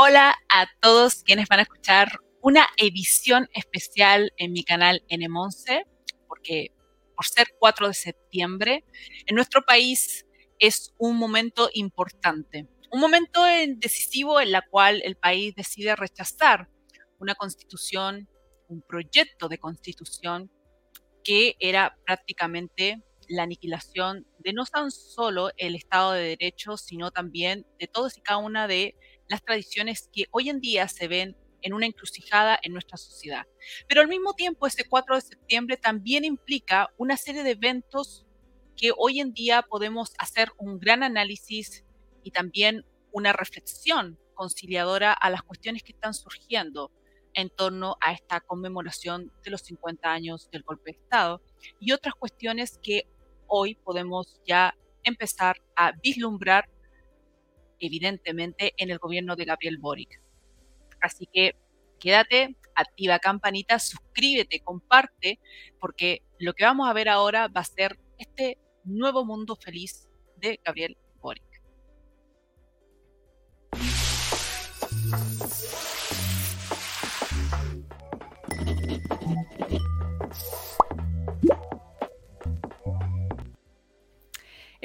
Hola a todos quienes van a escuchar una edición especial en mi canal N11, porque por ser 4 de septiembre, en nuestro país es un momento importante, un momento decisivo en la cual el país decide rechazar una constitución, un proyecto de constitución que era prácticamente la aniquilación de no tan solo el Estado de Derecho, sino también de todas y cada una de las tradiciones que hoy en día se ven en una encrucijada en nuestra sociedad. Pero al mismo tiempo, ese 4 de septiembre también implica una serie de eventos que hoy en día podemos hacer un gran análisis y también una reflexión conciliadora a las cuestiones que están surgiendo en torno a esta conmemoración de los 50 años del golpe de Estado y otras cuestiones que hoy podemos ya empezar a vislumbrar evidentemente en el gobierno de Gabriel Boric. Así que quédate, activa campanita, suscríbete, comparte, porque lo que vamos a ver ahora va a ser este nuevo mundo feliz de Gabriel Boric.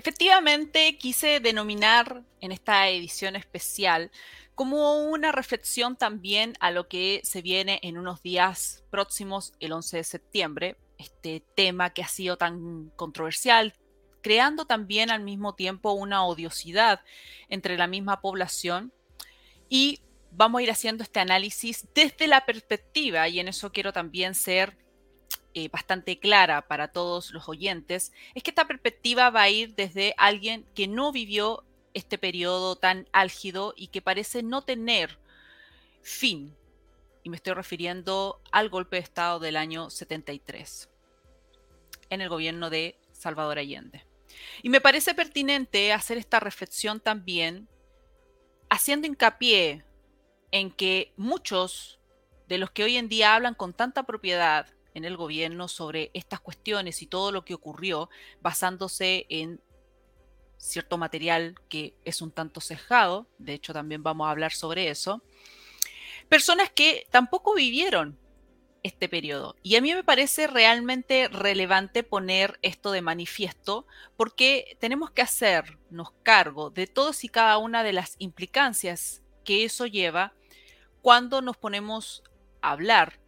Efectivamente, quise denominar en esta edición especial como una reflexión también a lo que se viene en unos días próximos, el 11 de septiembre, este tema que ha sido tan controversial, creando también al mismo tiempo una odiosidad entre la misma población. Y vamos a ir haciendo este análisis desde la perspectiva, y en eso quiero también ser eh, bastante clara para todos los oyentes, es que esta perspectiva va a ir desde alguien que no vivió este periodo tan álgido y que parece no tener fin. Y me estoy refiriendo al golpe de Estado del año 73 en el gobierno de Salvador Allende. Y me parece pertinente hacer esta reflexión también haciendo hincapié en que muchos de los que hoy en día hablan con tanta propiedad en el gobierno sobre estas cuestiones y todo lo que ocurrió basándose en cierto material que es un tanto cejado, de hecho también vamos a hablar sobre eso, personas que tampoco vivieron este periodo. Y a mí me parece realmente relevante poner esto de manifiesto porque tenemos que hacernos cargo de todas y cada una de las implicancias que eso lleva cuando nos ponemos a hablar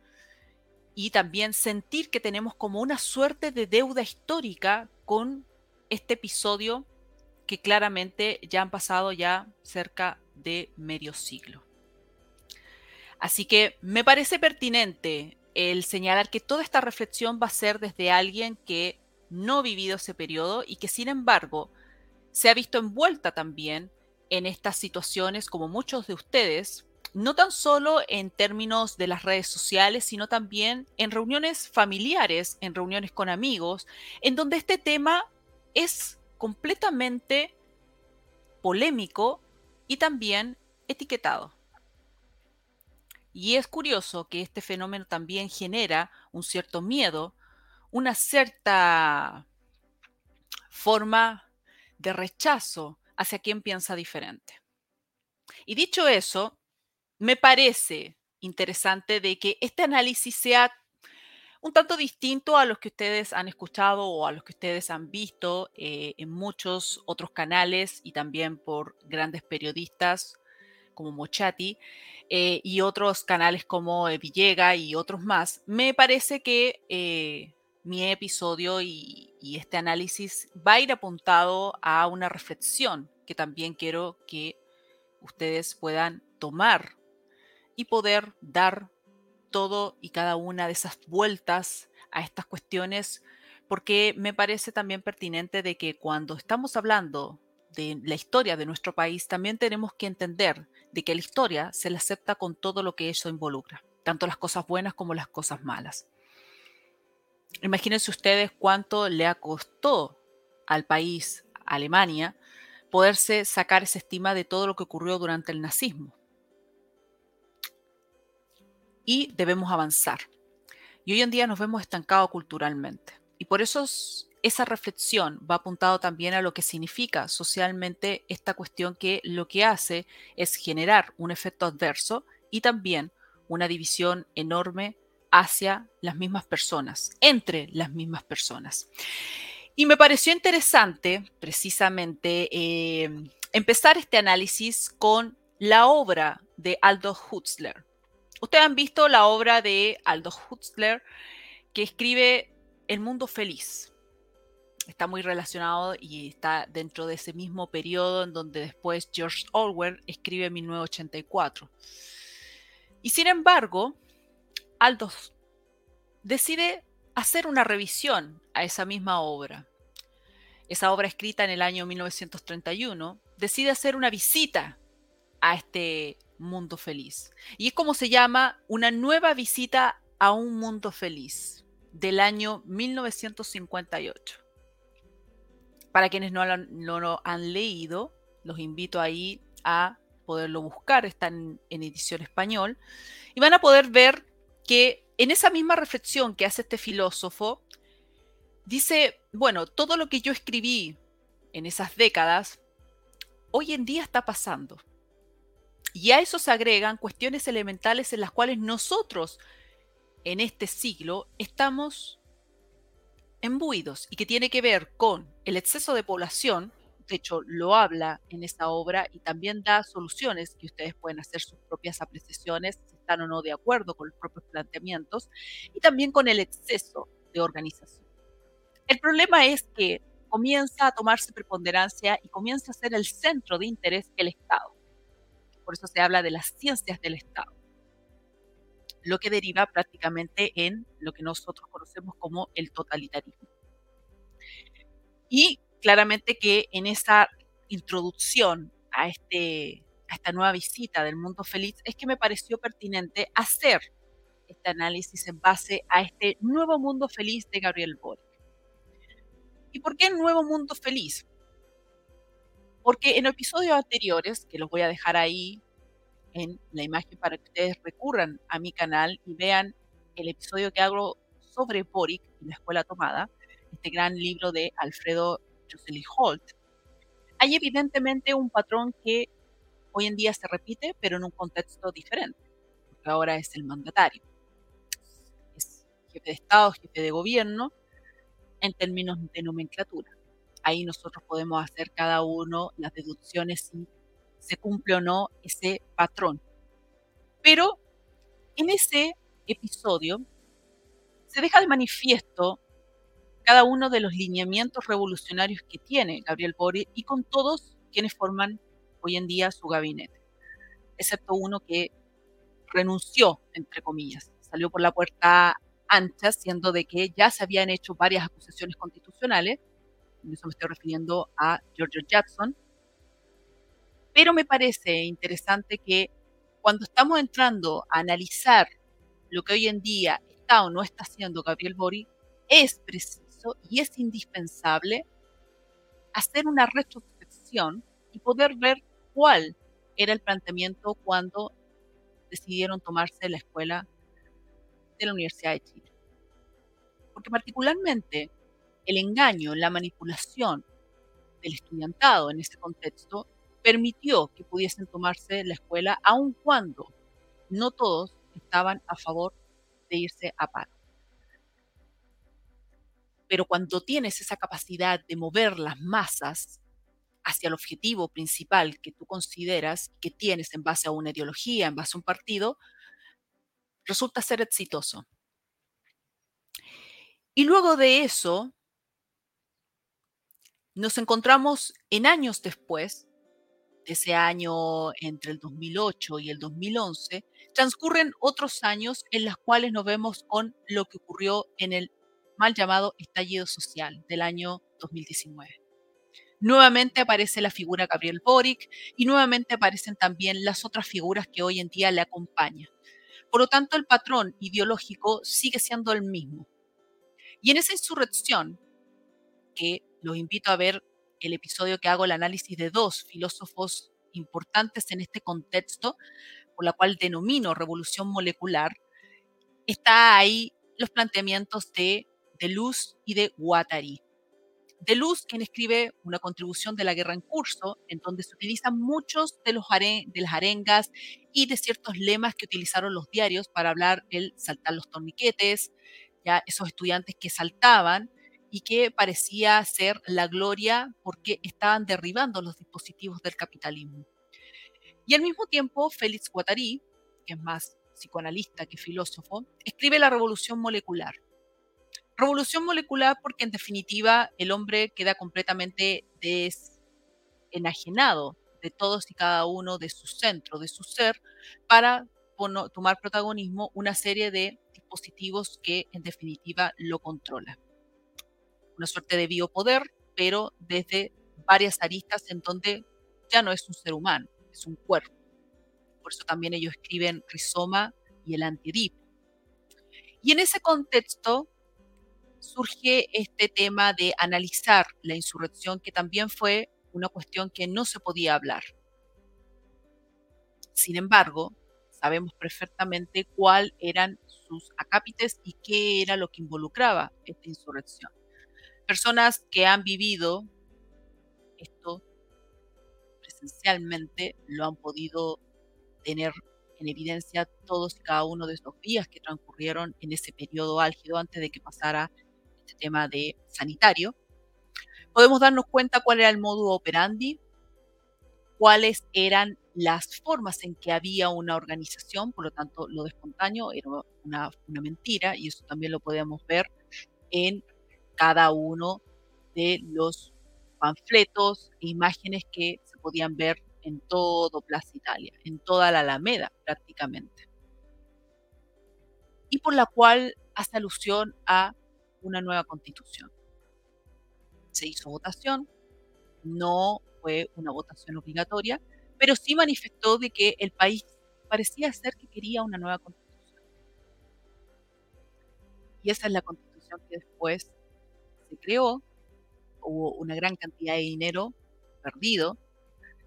y también sentir que tenemos como una suerte de deuda histórica con este episodio que claramente ya han pasado ya cerca de medio siglo. Así que me parece pertinente el señalar que toda esta reflexión va a ser desde alguien que no ha vivido ese periodo y que sin embargo se ha visto envuelta también en estas situaciones como muchos de ustedes no tan solo en términos de las redes sociales, sino también en reuniones familiares, en reuniones con amigos, en donde este tema es completamente polémico y también etiquetado. Y es curioso que este fenómeno también genera un cierto miedo, una cierta forma de rechazo hacia quien piensa diferente. Y dicho eso, me parece interesante de que este análisis sea un tanto distinto a los que ustedes han escuchado o a los que ustedes han visto eh, en muchos otros canales y también por grandes periodistas como Mochati eh, y otros canales como Villega y otros más. Me parece que eh, mi episodio y, y este análisis va a ir apuntado a una reflexión que también quiero que ustedes puedan tomar y poder dar todo y cada una de esas vueltas a estas cuestiones, porque me parece también pertinente de que cuando estamos hablando de la historia de nuestro país, también tenemos que entender de que la historia se la acepta con todo lo que eso involucra, tanto las cosas buenas como las cosas malas. Imagínense ustedes cuánto le costó al país, Alemania, poderse sacar esa estima de todo lo que ocurrió durante el nazismo y debemos avanzar. Y hoy en día nos vemos estancados culturalmente. Y por eso esa reflexión va apuntado también a lo que significa socialmente esta cuestión que lo que hace es generar un efecto adverso y también una división enorme hacia las mismas personas, entre las mismas personas. Y me pareció interesante precisamente eh, empezar este análisis con la obra de Aldo Hutzler. Ustedes han visto la obra de Aldo Hutzler que escribe El mundo feliz está muy relacionado y está dentro de ese mismo periodo en donde después George Orwell escribe 1984. Y sin embargo, Aldous decide hacer una revisión a esa misma obra. Esa obra escrita en el año 1931 decide hacer una visita a este mundo feliz. Y es como se llama una nueva visita a un mundo feliz del año 1958. Para quienes no lo, han leído, los invito ahí a poderlo buscar, está en, edición español, y van a poder ver que en esa misma reflexión que hace este filósofo, dice, bueno, todo lo que yo escribí en esas décadas, hoy en día está pasando. Y a eso se agregan cuestiones elementales en las cuales nosotros en este siglo estamos embuidos y que tiene que ver con el exceso de población, de hecho lo habla en esta obra y también da soluciones que ustedes pueden hacer sus propias apreciaciones, si están o no de acuerdo con los propios planteamientos, y también con el exceso de organización. El problema es que comienza a tomarse preponderancia y comienza a ser el centro de interés el Estado. Por eso se habla de las ciencias del Estado lo que deriva prácticamente en lo que nosotros conocemos como el totalitarismo. Y claramente que en esa introducción a, este, a esta nueva visita del mundo feliz es que me pareció pertinente hacer este análisis en base a este nuevo mundo feliz de Gabriel Boric. ¿Y por qué el nuevo mundo feliz? Porque en episodios anteriores, que los voy a dejar ahí en la imagen para que ustedes recurran a mi canal y vean el episodio que hago sobre Boric y la escuela tomada, este gran libro de Alfredo Josely Holt. Hay evidentemente un patrón que hoy en día se repite, pero en un contexto diferente, porque ahora es el mandatario. Es jefe de Estado, jefe de gobierno, en términos de nomenclatura. Ahí nosotros podemos hacer cada uno las deducciones y se cumple o no ese patrón. Pero en ese episodio se deja de manifiesto cada uno de los lineamientos revolucionarios que tiene Gabriel Boric y con todos quienes forman hoy en día su gabinete, excepto uno que renunció, entre comillas, salió por la puerta ancha, siendo de que ya se habían hecho varias acusaciones constitucionales, eso me estoy refiriendo a George Jackson, pero me parece interesante que cuando estamos entrando a analizar lo que hoy en día está o no está haciendo Gabriel Boric, es preciso y es indispensable hacer una retrospección y poder ver cuál era el planteamiento cuando decidieron tomarse la escuela de la Universidad de Chile. Porque particularmente el engaño, la manipulación del estudiantado en ese contexto permitió que pudiesen tomarse la escuela, aun cuando no todos estaban a favor de irse a paro. Pero cuando tienes esa capacidad de mover las masas hacia el objetivo principal que tú consideras que tienes en base a una ideología, en base a un partido, resulta ser exitoso. Y luego de eso, nos encontramos en años después ese año entre el 2008 y el 2011, transcurren otros años en los cuales nos vemos con lo que ocurrió en el mal llamado estallido social del año 2019. Nuevamente aparece la figura Gabriel Boric y nuevamente aparecen también las otras figuras que hoy en día le acompañan. Por lo tanto, el patrón ideológico sigue siendo el mismo. Y en esa insurrección, que los invito a ver el episodio que hago el análisis de dos filósofos importantes en este contexto, por la cual denomino revolución molecular, está ahí los planteamientos de, de Luz y de Guattari. De Luz, quien escribe una contribución de la guerra en curso, en donde se utilizan muchos de, los de las arengas y de ciertos lemas que utilizaron los diarios para hablar el saltar los torniquetes, ya esos estudiantes que saltaban y que parecía ser la gloria porque estaban derribando los dispositivos del capitalismo. Y al mismo tiempo, Félix Guattari, que es más psicoanalista que filósofo, escribe La revolución molecular Revolución molecular porque en definitiva el hombre queda completamente desenajenado de todos y cada uno de su centro, de su ser, para tomar protagonismo una serie de dispositivos que en definitiva lo controlan. Una suerte de biopoder, pero desde varias aristas en donde ya no es un ser humano, es un cuerpo. Por eso también ellos escriben rizoma y el antiedipo. Y en ese contexto, surge este tema de analizar la insurrección, que también fue una cuestión que no se podía hablar. Sin embargo, sabemos perfectamente cuáles eran sus acápites y qué era lo que involucraba esta insurrección. Personas que han vivido esto presencialmente lo han podido tener en evidencia todos y cada uno de estos días que transcurrieron en ese periodo álgido antes de que pasara este tema de sanitario, podemos darnos cuenta cuál era el modo operandi, cuáles eran las formas en que había una organización, por lo tanto lo de espontáneo era una, una mentira y eso también lo podemos ver en cada uno de los panfletos e imágenes que se podían ver en todo Plaza Italia, en toda la Alameda prácticamente. Y por la cual hace alusión a una nueva constitución. Se hizo votación, no fue una votación obligatoria, pero sí manifestó de que el país parecía ser que quería una nueva constitución. Y esa es la constitución que después creó, hubo una gran cantidad de dinero perdido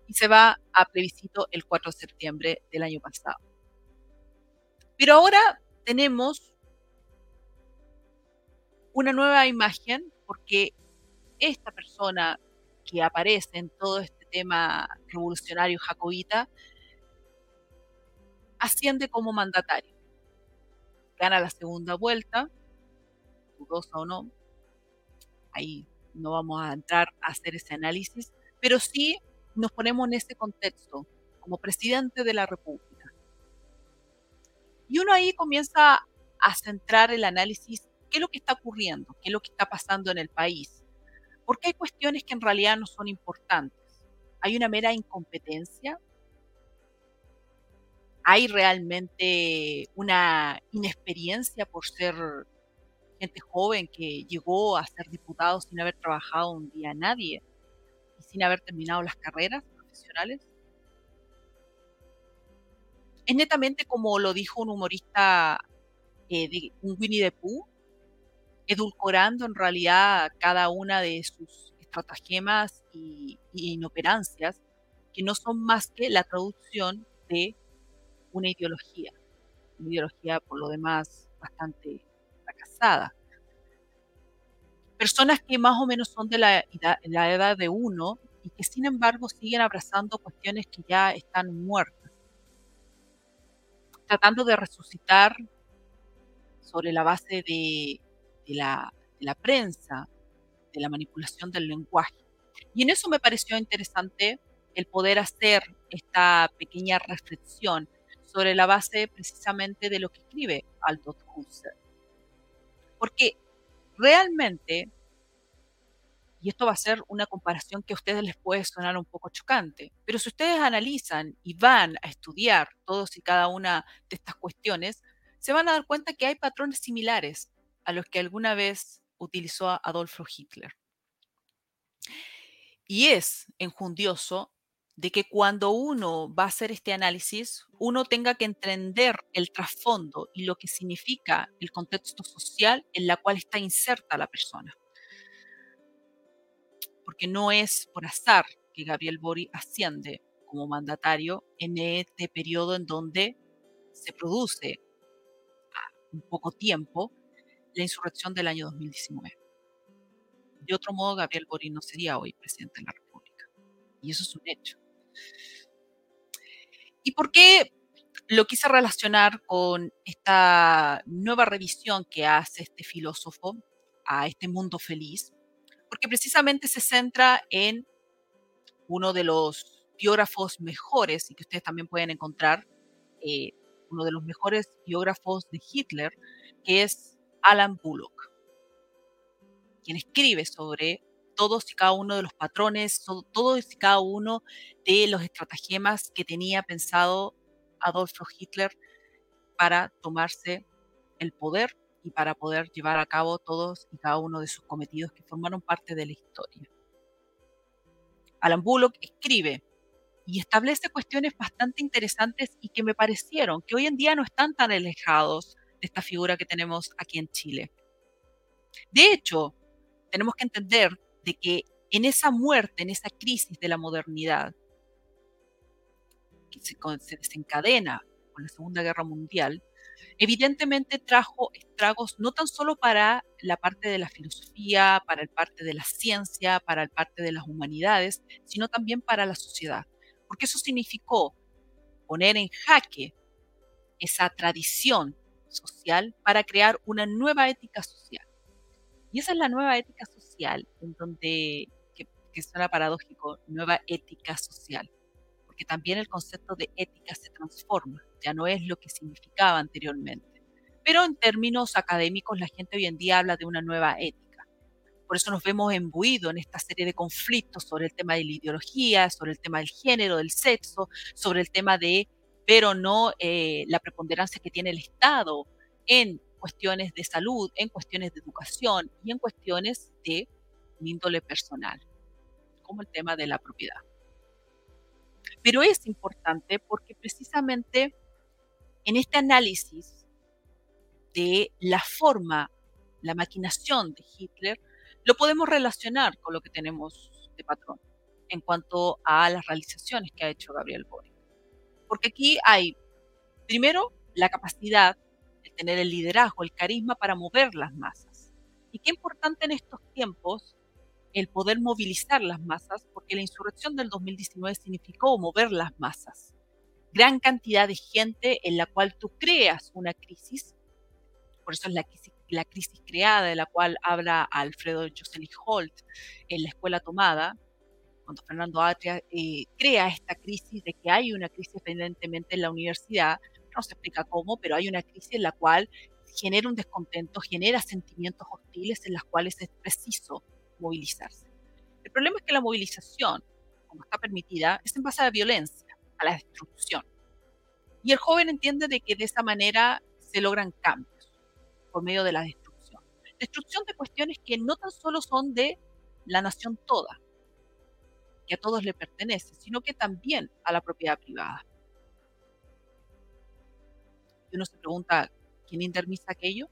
y se va a plebiscito el 4 de septiembre del año pasado. Pero ahora tenemos una nueva imagen porque esta persona que aparece en todo este tema revolucionario jacobita asciende como mandatario. Gana la segunda vuelta, dudosa o no, ahí no vamos a entrar a hacer ese análisis, pero sí nos ponemos en ese contexto como presidente de la República. Y uno ahí comienza a centrar el análisis qué es lo que está ocurriendo, qué es lo que está pasando en el país. Porque hay cuestiones que en realidad no son importantes. Hay una mera incompetencia. Hay realmente una inexperiencia por ser gente joven que llegó a ser diputado sin haber trabajado un día nadie y sin haber terminado las carreras profesionales. Es netamente como lo dijo un humorista eh, de un Winnie the Pooh, edulcorando en realidad cada una de sus estratagemas y, inoperancias, que no son más que la traducción de una ideología, una ideología por lo demás bastante fracasada. Personas que más o menos son de la, la edad de uno y que sin embargo siguen abrazando cuestiones que ya están muertas, tratando de resucitar sobre la base de de la, prensa, de la manipulación del lenguaje. Y en eso me pareció interesante el poder hacer esta pequeña reflexión sobre la base precisamente de lo que escribe Aldous Husserl. Porque realmente, y esto va a ser una comparación que a ustedes les puede sonar un poco chocante, pero si ustedes analizan y van a estudiar todos y cada una de estas cuestiones, se van a dar cuenta que hay patrones similares a los que alguna vez utilizó Adolfo Hitler. Y es enjundioso de que cuando uno va a hacer este análisis, uno tenga que entender el trasfondo y lo que significa el contexto social en la cual está inserta la persona. Porque no es por azar que Gabriel Bori asciende como mandatario en este periodo en donde se produce un poco tiempo la insurrección del año 2019. de otro modo Gabriel Boric no sería hoy presidente de la República. Y eso es un hecho. ¿Y por qué lo quise relacionar con esta nueva revisión que hace este filósofo a este mundo feliz? Porque precisamente se centra en uno de los biógrafos mejores y que ustedes también pueden encontrar, eh, uno de los mejores biógrafos de Hitler, que es Alan Bullock, quien escribe sobre todos y cada uno de los patrones, todos y cada uno de los estratagemas que tenía pensado Adolfo Hitler para tomarse el poder y para poder llevar a cabo todos y cada uno de sus cometidos que formaron parte de la historia. Alan Bullock escribe y establece cuestiones bastante interesantes y que me parecieron que hoy en día no están tan alejados de esta figura que tenemos aquí en Chile. De hecho, tenemos que entender de que en esa muerte, en esa crisis de la modernidad, que se, desencadena con la Segunda Guerra Mundial, evidentemente trajo estragos no tan solo para la parte de la filosofía, para el parte de la ciencia, para el parte de las humanidades, sino también para la sociedad. Porque eso significó poner en jaque esa tradición social para crear una nueva ética social. Y esa es la nueva ética social, en donde, que, que suena paradójico, nueva ética social que también el concepto de ética se transforma, ya no es lo que significaba anteriormente. Pero en términos académicos la gente hoy en día habla de una nueva ética. Por eso nos vemos embuidos en esta serie de conflictos sobre el tema de la ideología, sobre el tema del género, del sexo, sobre el tema de pero no eh, la preponderancia que tiene el Estado en cuestiones de salud, en cuestiones de educación y en cuestiones de índole personal, como el tema de la propiedad. Pero es importante porque precisamente en este análisis de la forma, la maquinación de Hitler, lo podemos relacionar con lo que tenemos de patrón en cuanto a las realizaciones que ha hecho Gabriel Boric. Porque aquí hay, primero, la capacidad de tener el liderazgo, el carisma para mover las masas. Y qué importante en estos tiempos el poder movilizar las masas, porque la insurrección del 2019 significó mover las masas. Gran cantidad de gente en la cual tú creas una crisis, por eso es la crisis, la crisis creada de la cual habla Alfredo Josely Holt en la escuela tomada, cuando Fernando Atria eh, crea esta crisis de que hay una crisis evidentemente en la universidad, no se explica cómo, pero hay una crisis en la cual genera un descontento, genera sentimientos hostiles en las cuales es preciso movilizarse. El problema es que la movilización, como está permitida, es en base a la violencia, a la destrucción. Y el joven entiende de que de esa manera se logran cambios por medio de la destrucción. Destrucción de cuestiones que no tan solo son de la nación toda, que a todos le pertenece, sino que también a la propiedad privada. Y uno se pregunta, ¿quién intermisa aquello?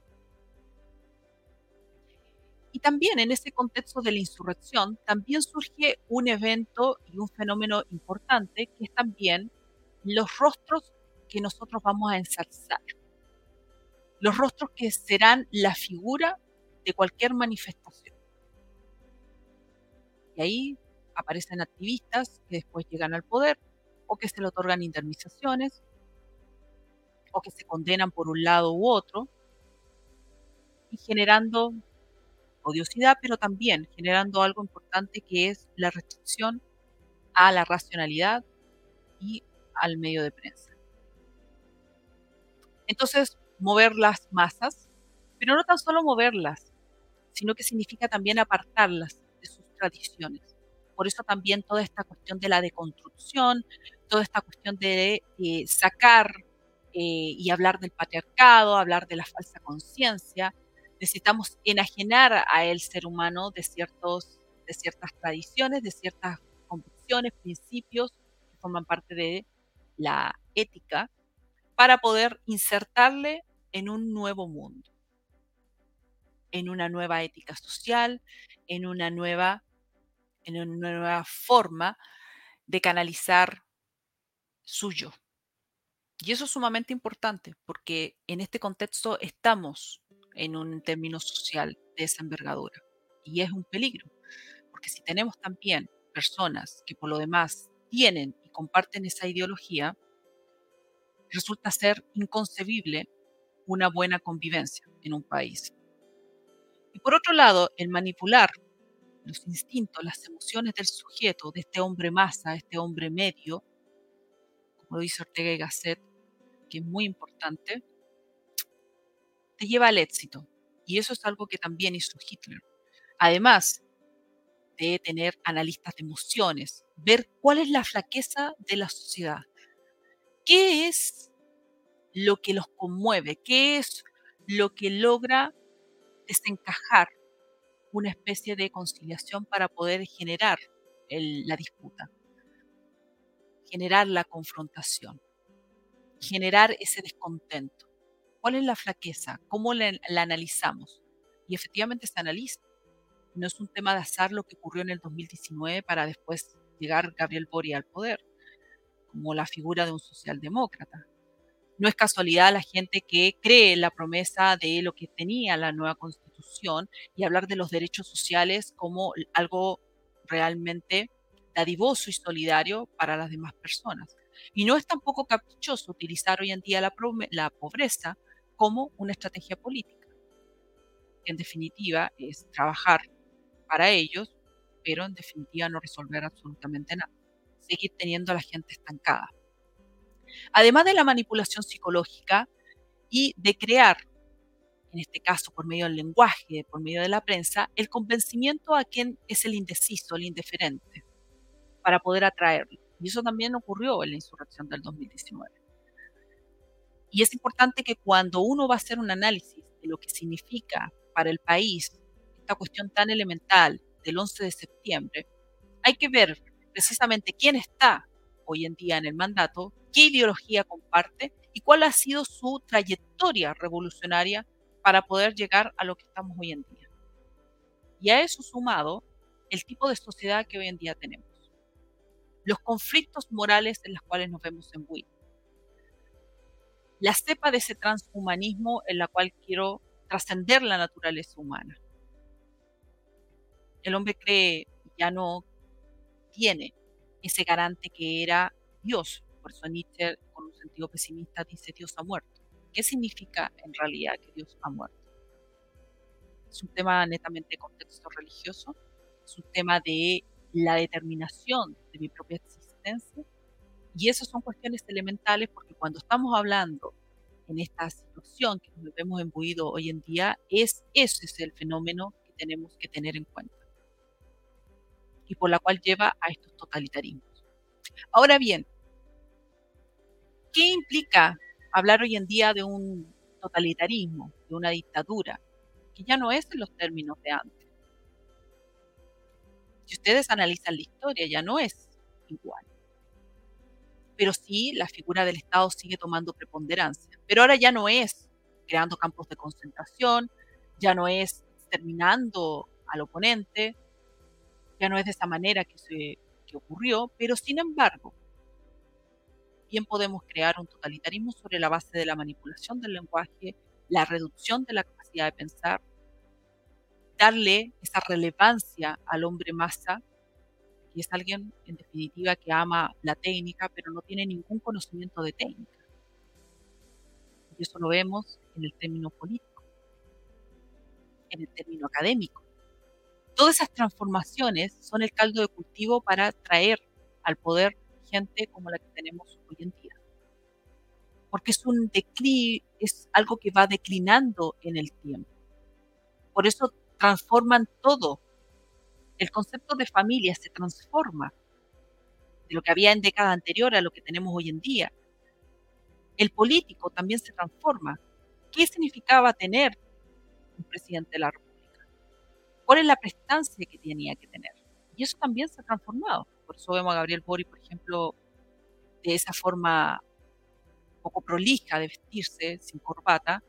Y también en ese contexto de la insurrección, también surge un evento y un fenómeno importante que es también los rostros que nosotros vamos a ensalzar. Los rostros que serán la figura de cualquier manifestación. Y ahí aparecen activistas que después llegan al poder o que se le otorgan indemnizaciones o que se condenan por un lado u otro y generando odiosidad, pero también generando algo importante que es la restricción a la racionalidad y al medio de prensa. Entonces, mover las masas, pero no tan solo moverlas, sino que significa también apartarlas de sus tradiciones. Por eso también toda esta cuestión de la deconstrucción, toda esta cuestión de eh, sacar eh, y hablar del patriarcado, hablar de la falsa conciencia, necesitamos enajenar a el ser humano de, ciertos, de ciertas tradiciones, de ciertas convicciones, principios que forman parte de la ética, para poder insertarle en un nuevo mundo, en una nueva ética social, en una nueva, en una nueva forma de canalizar suyo. Y eso es sumamente importante porque en este contexto estamos en un término social de esa envergadura. y es un peligro, porque si tenemos también personas que por lo demás tienen y comparten esa ideología, resulta ser inconcebible una buena convivencia en un país. Y por otro lado, el manipular los instintos, las emociones del sujeto, de este hombre masa, este hombre medio, como dice Ortega y Gasset, que es muy importante, te lleva al éxito. Y eso es algo que también hizo Hitler. Además de tener analistas de emociones, ver cuál es la flaqueza de la sociedad, qué es lo que los conmueve, qué es lo que logra desencajar una especie de conciliación para poder generar la disputa, generar la confrontación, generar ese descontento. ¿Cuál es la flaqueza? ¿Cómo la, la analizamos? Y efectivamente se analiza. No es un tema de azar lo que ocurrió en el 2019 para después llegar Gabriel Boric al poder, como la figura de un socialdemócrata. No es casualidad la gente que cree en la promesa de lo que tenía la nueva constitución y hablar de los derechos sociales como algo realmente dadivoso y solidario para las demás personas. Y no es tampoco caprichoso utilizar hoy en día la, pobreza como una estrategia política. En definitiva, es trabajar para ellos, pero en definitiva no resolver absolutamente nada. Seguir teniendo a la gente estancada. Además de la manipulación psicológica y de crear, en este caso por medio del lenguaje, por medio de la prensa, el convencimiento a quien es el indeciso, el indiferente, para poder atraerlo. Y eso también ocurrió en la insurrección del 2019. Y es importante que cuando uno va a hacer un análisis de lo que significa para el país esta cuestión tan elemental del 11 de septiembre, hay que ver precisamente quién está hoy en día en el mandato, qué ideología comparte y cuál ha sido su trayectoria revolucionaria para poder llegar a lo que estamos hoy en día. Y a eso sumado el tipo de sociedad que hoy en día tenemos. Los conflictos morales en los cuales nos vemos envueltos. La cepa de ese transhumanismo en la cual quiero trascender la naturaleza humana. El hombre cree, ya no tiene ese garante que era Dios. Por eso Nietzsche, con un sentido pesimista, dice Dios ha muerto. ¿Qué significa en realidad que Dios ha muerto? Es un tema netamente de contexto religioso, es un tema de la determinación de mi propia existencia. Y esas son cuestiones elementales porque cuando estamos hablando en esta situación que nos vemos embuido hoy en día, es ese es el fenómeno que tenemos que tener en cuenta y por la cual lleva a estos totalitarismos. Ahora bien, ¿qué implica hablar hoy en día de un totalitarismo, de una dictadura, que ya no es en los términos de antes? Si ustedes analizan la historia, ya no es igual. Pero sí, la figura del Estado sigue tomando preponderancia. Pero ahora ya no es creando campos de concentración, ya no es exterminando al oponente, ya no es de esa manera que, se, que ocurrió, pero sin embargo, bien podemos crear un totalitarismo sobre la base de la manipulación del lenguaje, la reducción de la capacidad de pensar, darle esa relevancia al hombre masa, que es alguien en definitiva que ama la técnica, pero no tiene ningún conocimiento de técnica. Y eso lo vemos en el término político, en el término académico todas esas transformaciones son el caldo de cultivo para traer al poder gente como la que tenemos hoy en día. Porque es un declive, es algo que va declinando en el tiempo. Por eso transforman todo. El concepto de familia se transforma de lo que había en década anterior a lo que tenemos hoy en día. El político también se transforma. ¿Qué significaba tener un presidente de la República? cuál es la prestancia que tenía que tener. Y eso también se ha transformado. Por eso vemos a Gabriel Bori, por ejemplo, de esa forma poco prolija de vestirse, sin corbata,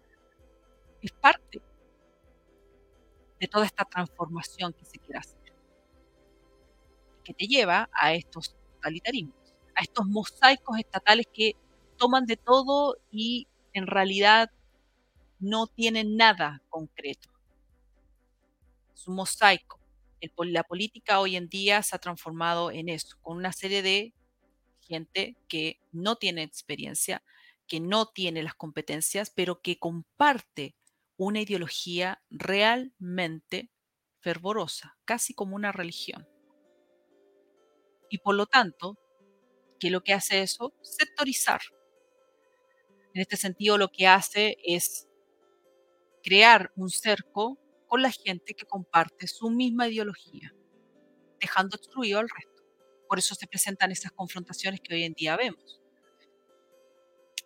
es parte de toda esta transformación que se quiere hacer, que te lleva a estos totalitarismos, a estos mosaicos estatales que toman de todo y en realidad no tienen nada concreto es un mosaico. la política hoy en día se ha transformado en eso, con una serie de gente que no tiene experiencia, que no tiene las competencias, pero que comparte una ideología realmente fervorosa, casi como una religión. Y por lo tanto, ¿qué es lo que hace eso? Sectorizar. En este sentido, lo que hace es crear un cerco con la gente que comparte su misma ideología, dejando excluido al resto. Por eso se presentan esas confrontaciones que hoy en día vemos.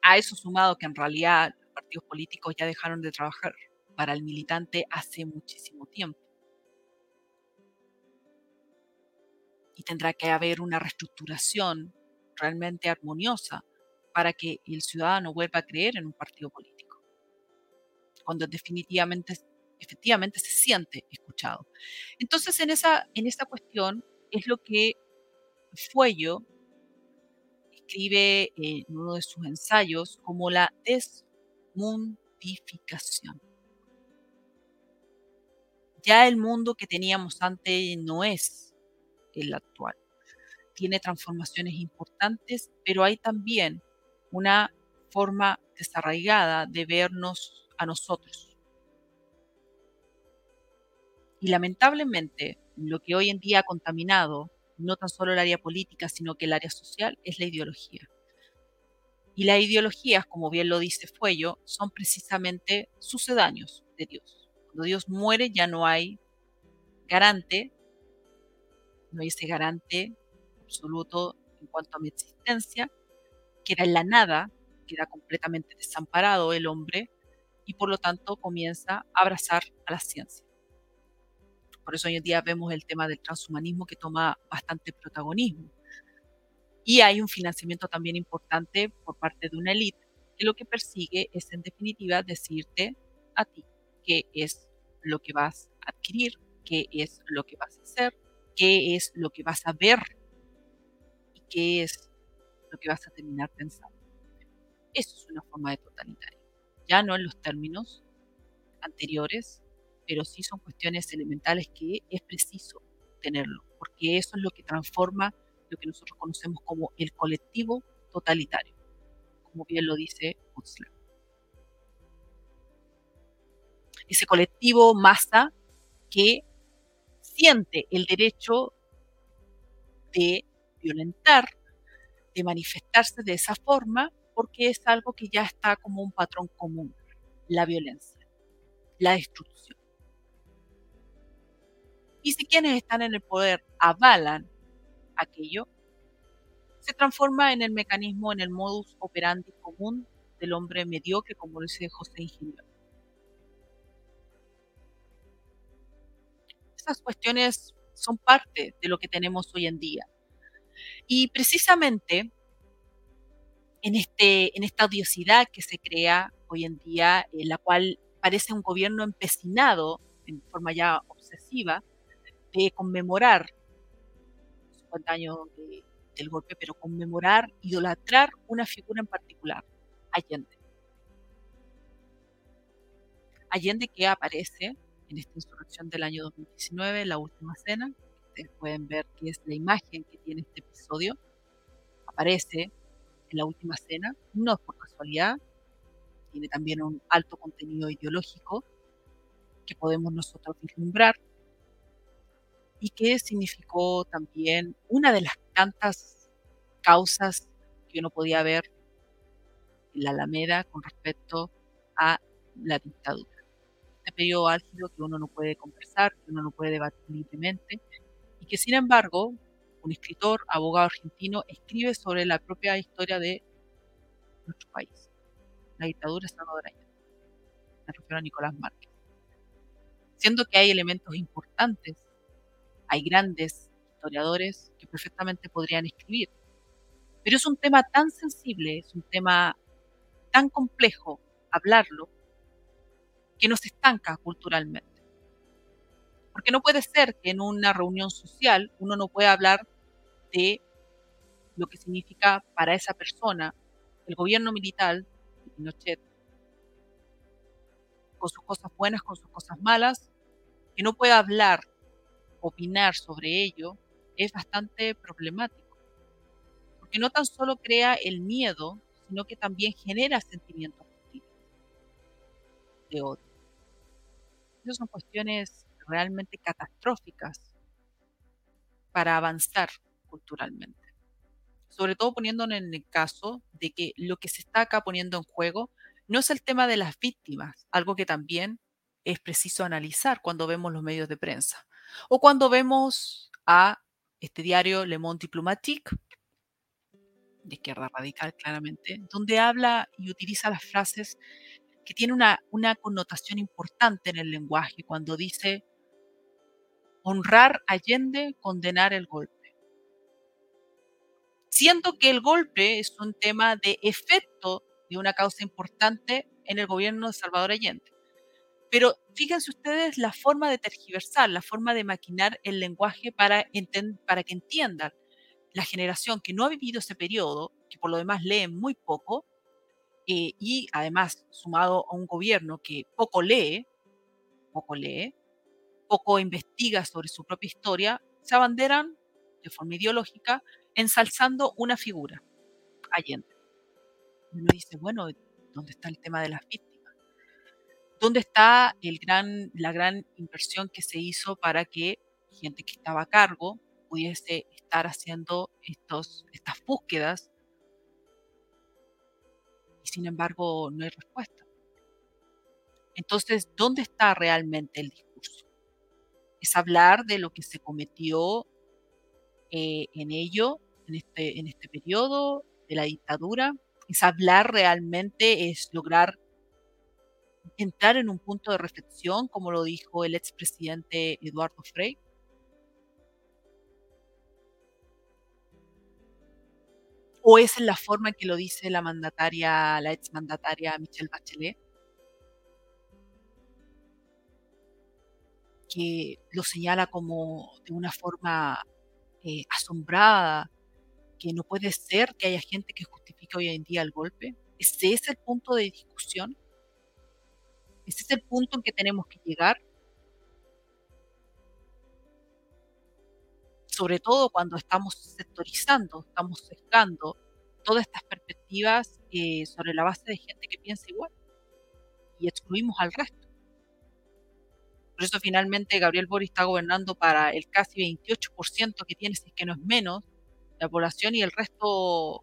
A eso sumado que en realidad partidos políticos ya dejaron de trabajar para el militante hace muchísimo tiempo. Y tendrá que haber una reestructuración realmente armoniosa para que el ciudadano vuelva a creer en un partido político. Cuando definitivamente, efectivamente se siente escuchado. Entonces, en esa, en esa cuestión es lo que Fuello escribe en uno de sus ensayos como la desmundificación. Ya el mundo que teníamos antes no es el actual. Tiene transformaciones importantes, pero hay también una forma desarraigada de vernos a nosotros. Y lamentablemente, lo que hoy en día ha contaminado no tan solo el área política, sino que el área social, es la ideología. Y las ideologías, como bien lo dice Fuello, son precisamente sucedáneos de Dios. Cuando Dios muere ya no hay garante, no hay ese garante absoluto en cuanto a mi existencia, queda en la nada, queda completamente desamparado el hombre y por lo tanto comienza a abrazar a la ciencia. Por eso hoy en día vemos el tema del transhumanismo que toma bastante protagonismo. Y hay un financiamiento también importante por parte de una élite que lo que persigue es en definitiva decirte a ti qué es lo que vas a adquirir, qué es lo que vas a hacer, qué es lo que vas a ver y qué es lo que vas a terminar pensando. Eso es una forma de totalitario. Ya no en los términos anteriores pero sí son cuestiones elementales que es preciso tenerlo, porque eso es lo que transforma que nosotros conocemos como el colectivo totalitario, como bien lo dice Huxley. Ese colectivo masa que siente el derecho de violentar, de manifestarse de esa forma, porque es algo que ya está como un patrón común, la violencia, la destrucción. Y si quienes están en el poder avalan aquello, se transforma en el mecanismo, en el modus operandi común del hombre mediocre, como dice José Ingeniero. Esas cuestiones son parte de lo que tenemos hoy en día. Y precisamente en, este, en esta odiosidad que se crea hoy en día, en la cual parece un gobierno empecinado en forma ya obsesiva de conmemorar 50 años del golpe, pero conmemorar, idolatrar una figura en particular, Allende. Allende que aparece en esta insurrección del año 2019, la última cena. Ustedes pueden ver que es la imagen que tiene este episodio. Aparece en la última cena, no es por casualidad, tiene también un alto contenido ideológico que podemos nosotros vislumbrar y que significó también una de las tantas causas que uno podía ver en la Alameda con respecto a la dictadura. Este periodo álgido que uno no puede conversar, que uno no puede debatir libremente y que sin embargo un escritor, abogado argentino, escribe sobre la propia historia de nuestro país, la dictadura salvadoreña. Me refiero a Nicolás Márquez. Siendo que hay elementos importantes hay grandes historiadores que perfectamente podrían escribir. Pero es un tema tan sensible, es un tema tan complejo hablarlo, que nos estanca culturalmente. Porque no puede ser que en una reunión social uno no pueda hablar de lo que significa para esa persona el gobierno militar Pinochet, con sus cosas buenas, con sus cosas malas, que no pueda hablar, opinar sobre ello, es bastante problemático. Porque no tan solo crea el miedo, sino que también genera sentimientos de odio. Esas son cuestiones realmente catastróficas para avanzar culturalmente. Sobre todo poniéndonos en el caso de que lo que se está acá poniendo en juego no es el tema de las víctimas, algo que también es preciso analizar cuando vemos los medios de prensa o cuando vemos a este diario Le Monde Diplomatique, de izquierda radical claramente, donde habla y utiliza las frases que tienen una, una connotación importante en el lenguaje cuando dice honrar Allende, condenar el golpe. Siendo que el golpe es un tema de efecto de una causa importante en el gobierno de Salvador Allende. Pero fíjense ustedes la forma de tergiversar, la forma de maquinar el lenguaje para, que entiendan la generación que no ha vivido ese periodo, que por lo demás lee muy poco, eh, y además sumado a un gobierno que poco lee, poco lee, poco investiga sobre su propia historia, se abanderan de forma ideológica ensalzando una figura, Allende. Uno dice, bueno, ¿dónde está el tema de las víctimas? ¿Dónde está el gran, la gran inversión que se hizo para que gente que estaba a cargo pudiese estar haciendo estos, estas búsquedas? Y sin embargo, no hay respuesta. Entonces, ¿dónde está realmente el discurso? Es hablar de lo que se cometió eh, en ello, en este, en este periodo de la dictadura, es hablar realmente, es lograr entrar en un punto de reflexión, como lo dijo el expresidente Eduardo Frei. ¿O es en la forma en que lo dice la mandataria, la exmandataria Michelle Bachelet? Que lo señala como de una forma eh, asombrada, que no puede ser que haya gente que justifique hoy en día el golpe. ¿Ese es el punto de discusión? ¿Ese es el punto en que tenemos que llegar? Sobre todo cuando estamos sectorizando, estamos sesgando todas estas perspectivas eh, sobre la base de gente que piensa igual y excluimos al resto. Por eso finalmente Gabriel Boric está gobernando para el casi 28% que tiene, si es que no es menos, la población y el resto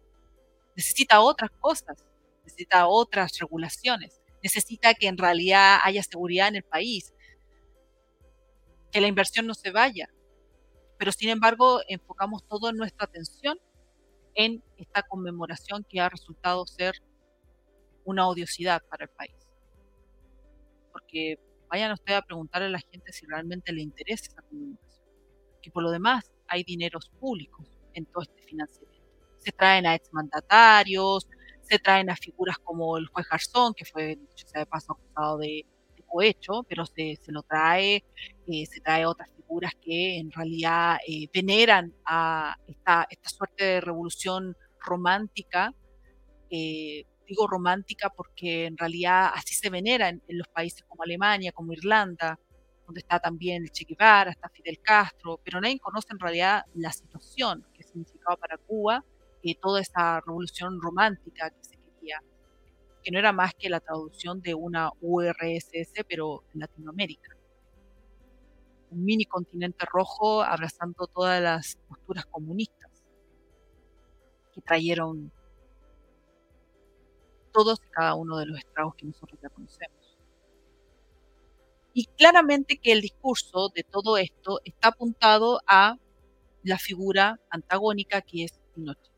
necesita otras cosas, necesita otras regulaciones, necesita que en realidad haya seguridad en el país, que la inversión no se vaya. Pero sin embargo, enfocamos toda nuestra atención en esta conmemoración que ha resultado ser una odiosidad para el país. Porque vayan ustedes a preguntarle a la gente si realmente le interesa esa conmemoración. Que por lo demás hay dineros públicos en todo este financiamiento. Se traen a exmandatarios, se traen a figuras como el juez Garzón, que fue, dicho sea de paso, acusado de, cohecho, pero se, se lo trae, eh, se trae otras figuras que en realidad eh, veneran a esta, esta suerte de revolución romántica. Eh, digo romántica porque en realidad así se venera en, los países como Alemania, como Irlanda, donde está también el Che Guevara, está Fidel Castro, pero nadie conoce en realidad la situación que significaba para Cuba toda esa revolución romántica que se quería, que no era más que la traducción de una URSS, pero en Latinoamérica. Un mini continente rojo abrazando todas las posturas comunistas que trajeron todos y cada uno de los estragos que nosotros ya conocemos. Y claramente que el discurso de todo esto está apuntado a la figura antagónica que es Pinochet.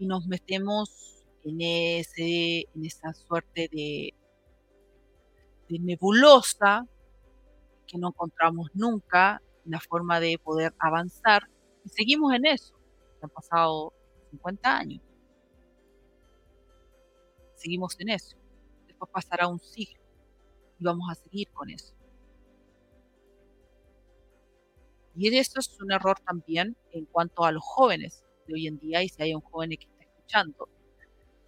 Y nos metemos en, ese, en esa suerte de, nebulosa que no encontramos nunca la forma de poder avanzar. Y seguimos en eso. Han pasado 50 años seguimos en eso. Después pasará un siglo y vamos a seguir con eso. Y eso es un error también en cuanto a los jóvenes hoy en día y si hay un joven que está escuchando.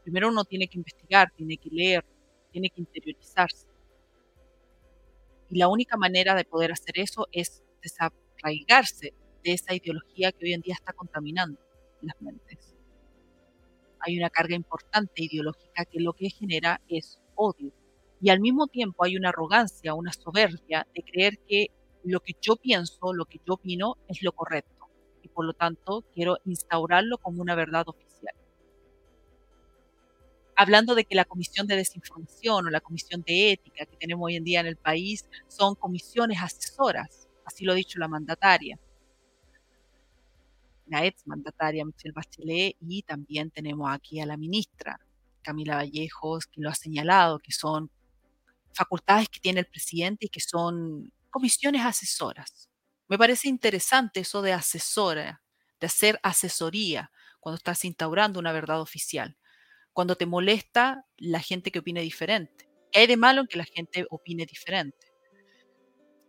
Primero uno tiene que investigar, tiene que leer, tiene que interiorizarse. Y la única manera de poder hacer eso es desarraigarse de esa ideología que hoy en día está contaminando las mentes. Hay una carga importante ideológica que lo que genera es odio. Y al mismo tiempo hay una arrogancia, una soberbia de creer que lo que yo pienso, lo que yo opino es lo correcto. Por lo tanto quiero instaurarlo como una verdad oficial. Hablando de que la Comisión de Desinformación o la Comisión de Ética que tenemos hoy en día en el país son comisiones asesoras, así lo ha dicho la mandataria la ex mandataria Michelle Bachelet y también tenemos aquí a la ministra Camila Vallejos, que lo ha señalado, que son facultades que tiene el presidente y que son comisiones asesoras. Me parece interesante eso de asesora, de hacer asesoría cuando estás instaurando una verdad oficial, cuando te molesta la gente que opine diferente. ¿Qué hay de malo en que la gente opine diferente?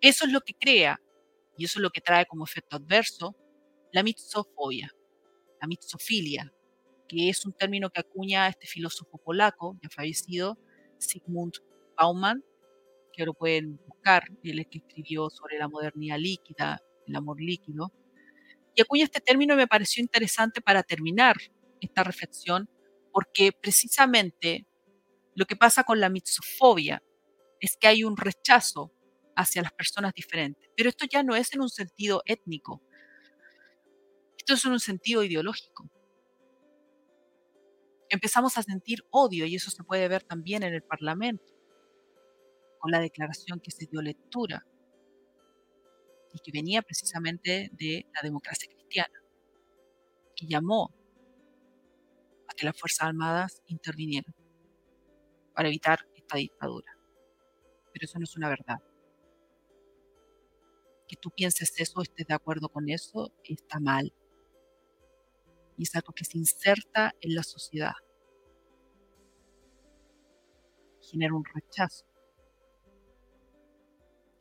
Eso es lo que crea y eso es lo que trae como efecto adverso la mitsofobia, la mitsofilia, que es un término que acuña este filósofo polaco, ya fallecido, Sigmund Bauman, que lo pueden buscar, él es que escribió sobre la modernidad líquida, el amor líquido, y acuña este término me pareció interesante para terminar esta reflexión, porque precisamente lo que pasa con la mitsofobia es que hay un rechazo hacia las personas diferentes, pero esto ya no es en un sentido étnico, esto es en un sentido ideológico. Empezamos a sentir odio y eso se puede ver también en el Parlamento, con la declaración que se dio lectura y que venía precisamente de la democracia cristiana, que llamó a que las Fuerzas Armadas intervinieran para evitar esta dictadura. Pero eso no es una verdad. Que tú pienses eso, estés de acuerdo con eso, está mal y es algo que se inserta en la sociedad. Genera un rechazo,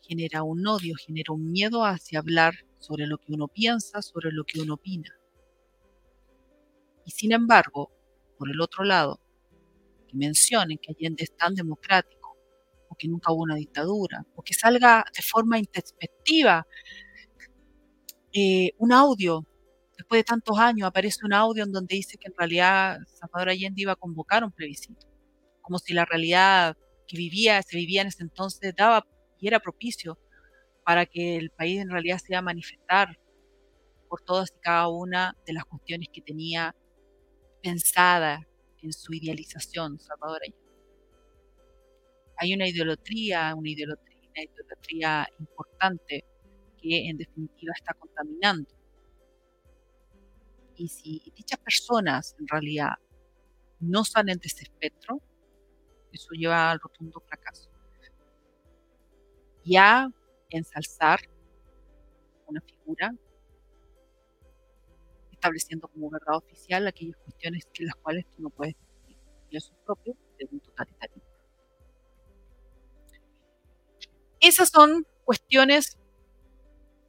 genera un odio, genera un miedo hacia hablar sobre lo que uno piensa, sobre lo que uno opina. Y sin embargo, por el otro lado, que mencionen que Allende es tan democrático, o que nunca hubo una dictadura, o que salga de forma introspectiva eh, un audio después de tantos años aparece un audio en donde dice que en realidad Salvador Allende iba a convocar un plebiscito, como si la realidad que vivía, se vivía en ese entonces, daba y era propicio para que el país en realidad se iba a manifestar por todas y cada una de las cuestiones que tenía pensada en su idealización Salvador. Hay una idolatría, una idolatría, una importante que en definitiva está contaminando y si dichas personas en realidad no salen de ese espectro, eso lleva al rotundo fracaso. Ya ensalzar una figura estableciendo como verdad oficial aquellas cuestiones que las cuales tú no puedes decir. Y eso es propio de un totalitarismo. Esas son cuestiones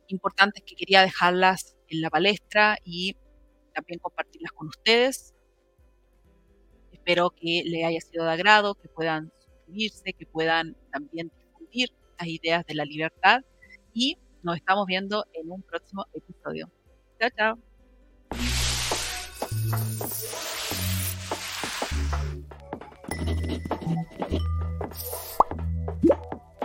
importantes que quería dejarlas en la palestra y también compartirlas con ustedes. Espero que les haya sido de agrado, que puedan suscribirse, que puedan también difundir ideas de la libertad y nos estamos viendo en un próximo episodio. Chao, chao.